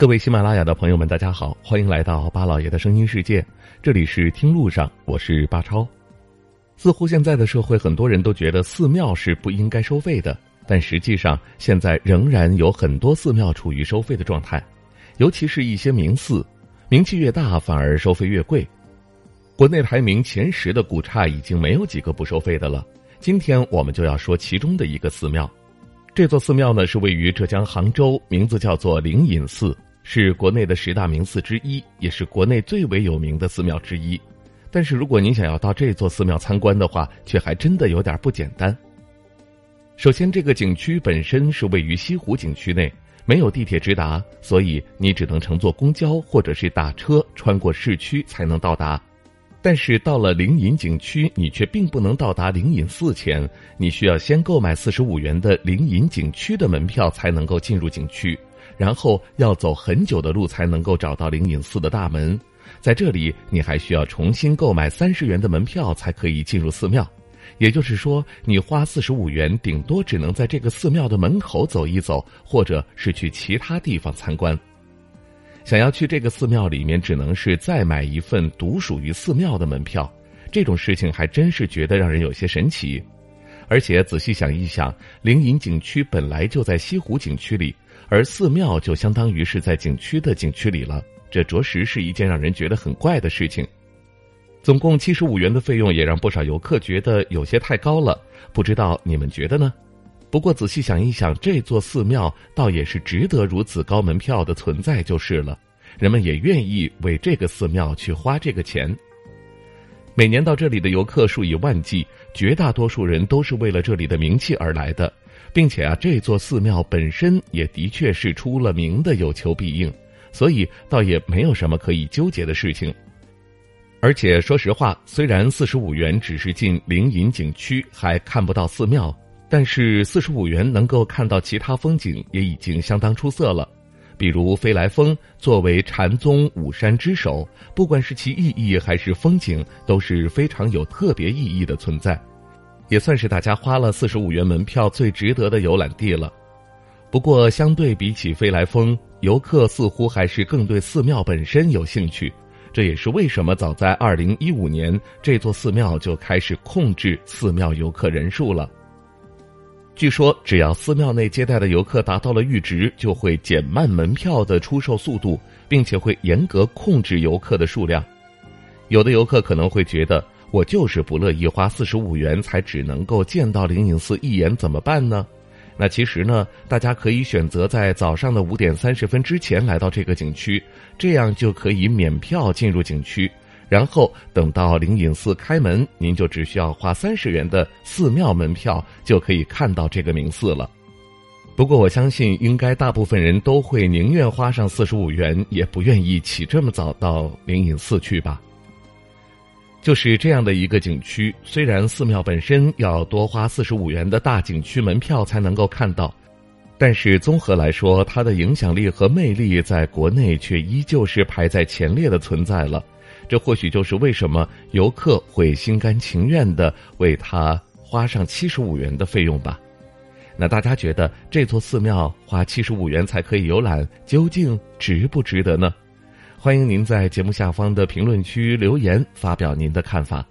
各位喜马拉雅的朋友们，大家好，欢迎来到巴老爷的声音世界。这里是听路上，我是巴超。似乎现在的社会，很多人都觉得寺庙是不应该收费的，但实际上，现在仍然有很多寺庙处于收费的状态，尤其是一些名寺，名气越大，反而收费越贵。国内排名前十的古刹已经没有几个不收费的了。今天我们就要说其中的一个寺庙，这座寺庙呢是位于浙江杭州，名字叫做灵隐寺。是国内的十大名寺之一，也是国内最为有名的寺庙之一。但是，如果您想要到这座寺庙参观的话，却还真的有点不简单。首先，这个景区本身是位于西湖景区内，没有地铁直达，所以你只能乘坐公交或者是打车穿过市区才能到达。但是，到了灵隐景区，你却并不能到达灵隐寺前，你需要先购买四十五元的灵隐景区的门票才能够进入景区。然后要走很久的路才能够找到灵隐寺的大门，在这里你还需要重新购买三十元的门票才可以进入寺庙，也就是说，你花四十五元，顶多只能在这个寺庙的门口走一走，或者是去其他地方参观。想要去这个寺庙里面，只能是再买一份独属于寺庙的门票，这种事情还真是觉得让人有些神奇。而且仔细想一想，灵隐景区本来就在西湖景区里。而寺庙就相当于是在景区的景区里了，这着实是一件让人觉得很怪的事情。总共七十五元的费用也让不少游客觉得有些太高了，不知道你们觉得呢？不过仔细想一想，这座寺庙倒也是值得如此高门票的存在就是了，人们也愿意为这个寺庙去花这个钱。每年到这里的游客数以万计，绝大多数人都是为了这里的名气而来的。并且啊，这座寺庙本身也的确是出了名的有求必应，所以倒也没有什么可以纠结的事情。而且说实话，虽然四十五元只是进灵隐景区还看不到寺庙，但是四十五元能够看到其他风景也已经相当出色了。比如飞来峰作为禅宗五山之首，不管是其意义还是风景，都是非常有特别意义的存在。也算是大家花了四十五元门票最值得的游览地了。不过，相对比起飞来峰，游客似乎还是更对寺庙本身有兴趣。这也是为什么早在二零一五年，这座寺庙就开始控制寺庙游客人数了。据说，只要寺庙内接待的游客达到了阈值，就会减慢门票的出售速度，并且会严格控制游客的数量。有的游客可能会觉得。我就是不乐意花四十五元才只能够见到灵隐寺一眼，怎么办呢？那其实呢，大家可以选择在早上的五点三十分之前来到这个景区，这样就可以免票进入景区。然后等到灵隐寺开门，您就只需要花三十元的寺庙门票就可以看到这个名寺了。不过我相信，应该大部分人都会宁愿花上四十五元，也不愿意起这么早到灵隐寺去吧。就是这样的一个景区，虽然寺庙本身要多花四十五元的大景区门票才能够看到，但是综合来说，它的影响力和魅力在国内却依旧是排在前列的存在了。这或许就是为什么游客会心甘情愿的为它花上七十五元的费用吧。那大家觉得这座寺庙花七十五元才可以游览，究竟值不值得呢？欢迎您在节目下方的评论区留言，发表您的看法。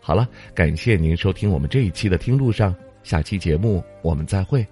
好了，感谢您收听我们这一期的《听路上》，下期节目我们再会。